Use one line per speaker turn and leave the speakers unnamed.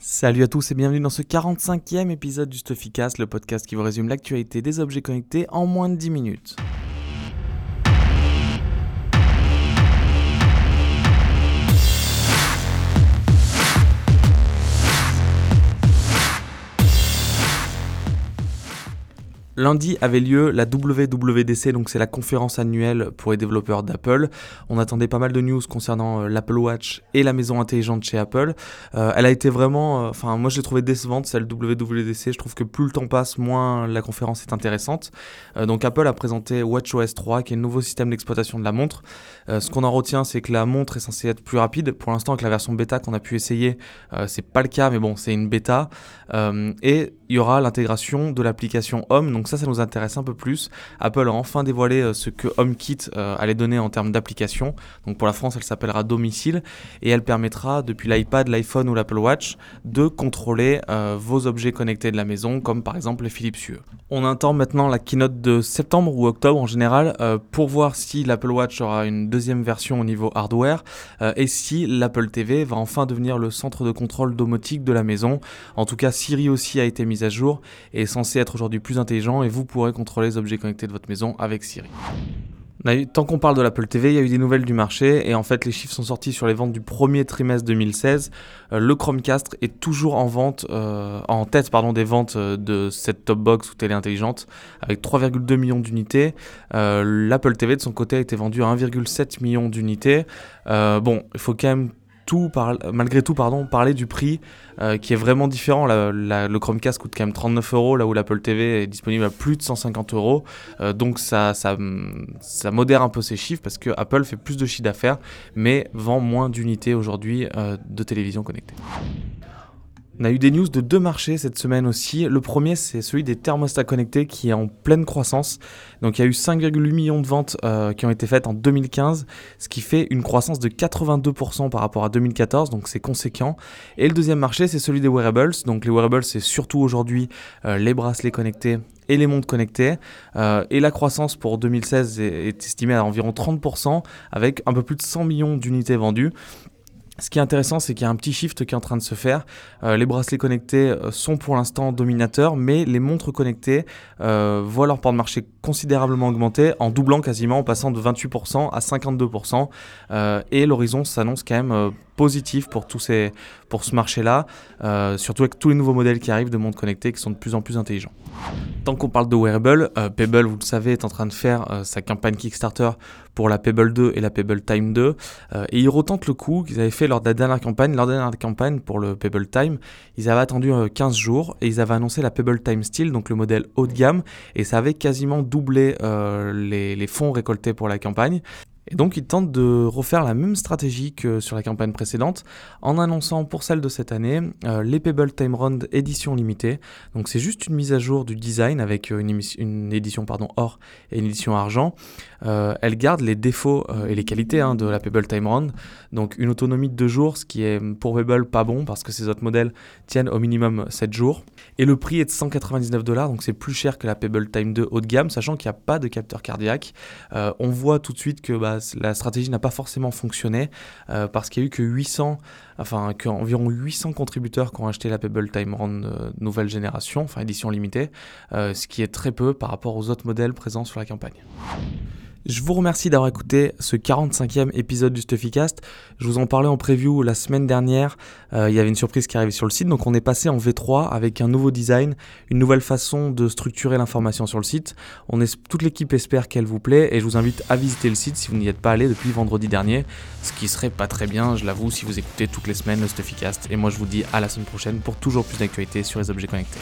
Salut à tous et bienvenue dans ce 45e épisode du Stuffycast, le podcast qui vous résume l'actualité des objets connectés en moins de 10 minutes. Lundi avait lieu la WWDC, donc c'est la conférence annuelle pour les développeurs d'Apple. On attendait pas mal de news concernant euh, l'Apple Watch et la maison intelligente chez Apple. Euh, elle a été vraiment, euh, enfin moi je l'ai trouvé décevante celle WWDC. Je trouve que plus le temps passe, moins la conférence est intéressante. donc Apple a présenté WatchOS 3, qui est le nouveau système d'exploitation de la montre. ce qu'on en retient, c'est que la montre est censée être plus rapide. Pour l'instant, avec la version bêta qu'on a pu essayer, c'est pas le cas, mais bon, c'est une bêta. et il y aura l'intégration de l'application Home. Ça, ça nous intéresse un peu plus. Apple a enfin dévoilé euh, ce que HomeKit euh, allait donner en termes d'application. Donc pour la France, elle s'appellera Domicile et elle permettra depuis l'iPad, l'iPhone ou l'Apple Watch de contrôler euh, vos objets connectés de la maison, comme par exemple les Philips Hue. On attend maintenant la keynote de septembre ou octobre en général pour voir si l'Apple Watch aura une deuxième version au niveau hardware et si l'Apple TV va enfin devenir le centre de contrôle domotique de la maison. En tout cas, Siri aussi a été mise à jour et est censé être aujourd'hui plus et vous pourrez contrôler les objets connectés de votre maison avec Siri. Tant qu'on parle de l'Apple TV, il y a eu des nouvelles du marché et en fait les chiffres sont sortis sur les ventes du premier trimestre 2016. Euh, le Chromecast est toujours en vente, euh, en tête des ventes euh, de cette top box ou télé intelligente avec 3,2 millions d'unités. L'Apple TV de son côté a été vendu à 1,7 million d'unités. bon, il faut quand même malgré tout pardon, parler du prix euh, qui est vraiment différent. le Chromecast coûte quand même 39 euros, là où l'Apple TV est disponible à plus de 150 euros. Euh, donc ça, ça, ça, modère un peu ces chiffres parce que Apple fait plus de chiffre d'affaires, mais vend moins d'unités aujourd'hui euh, de télévision connectée. On a eu des news de deux marchés cette semaine aussi. Le premier, c'est celui des thermostats connectés qui est en pleine croissance. Donc il y a eu 5,8 millions de ventes euh, qui ont été faites en 2015, ce qui fait une croissance de 82% par rapport à 2014, donc c'est conséquent. Et le deuxième marché, c'est celui des wearables. Donc les wearables, c'est surtout aujourd'hui euh, les bracelets connectés et les montres connectées. Euh, et la croissance pour 2016 est, est estimée à environ 30%, avec un peu plus de 100 millions d'unités vendues. Ce qui est intéressant, c'est qu'il y a un petit shift qui est en train de se faire. Euh, les bracelets connectés euh, sont pour l'instant dominateurs, mais les montres connectées euh, voient leur part de marché considérablement augmenter, en doublant quasiment, en passant de 28% à 52%. et l'horizon s'annonce quand même positif pour, tous ces, pour ce marché-là, surtout avec tous les nouveaux modèles qui arrivent de montres connectées qui sont de plus en plus intelligents. Tant qu'on parle de wearable, Pebble, vous le savez, est en train de faire sa campagne Kickstarter pour la Pebble 2 et la Pebble Time 2. et ils retentent le coup qu'ils avaient fait lors de la dernière campagne. Lors de dernière campagne pour le Pebble Time, ils avaient attendu 15 jours et ils avaient annoncé la Pebble Time Steel, donc le modèle haut de gamme, et ça avait quasiment doublé les, les fonds récoltés pour la campagne. Et donc ils tentent de refaire la même stratégie que sur la campagne précédente en annonçant pour celle de cette année euh, les Pebble Time Round édition limitée. Donc c'est juste une mise à jour du design avec euh, une, édition pardon, or et une édition argent. Euh, elle garde les défauts et les qualités hein, de la Pebble Time Round. Donc une autonomie de 2 jours, ce qui est pour Pebble pas bon parce que ces autres modèles tiennent au minimum 7 jours. Et le prix est de 199 dollars, donc c'est plus cher que la Pebble Time 2 haut de gamme, sachant qu'il n'y a pas de capteur cardiaque. on voit tout de suite que bah, la stratégie n'a pas forcément fonctionné euh, parce qu'il y a eu que 800, enfin qu'environ 800 contributeurs qui ont acheté la Pebble Time Round euh, nouvelle génération, enfin édition limitée, euh, ce qui est très peu par rapport aux autres modèles présents sur la campagne. Je vous remercie d'avoir écouté ce 45e épisode du Stuffycast. Je vous en parlais en preview la semaine dernière. Euh, il y avait une surprise qui arrivait sur le site. Donc on est passé en V3 avec un nouveau design, une nouvelle façon de structurer l'information sur le site. Toute l'équipe espère qu'elle vous plaît et je vous invite à visiter le site si vous n'y êtes pas allé depuis vendredi dernier. Ce qui serait pas très bien, je l'avoue, si vous écoutez toutes les semaines le Stuffycast. Et moi je vous dis à la semaine prochaine pour toujours plus d'actualités sur les objets connectés.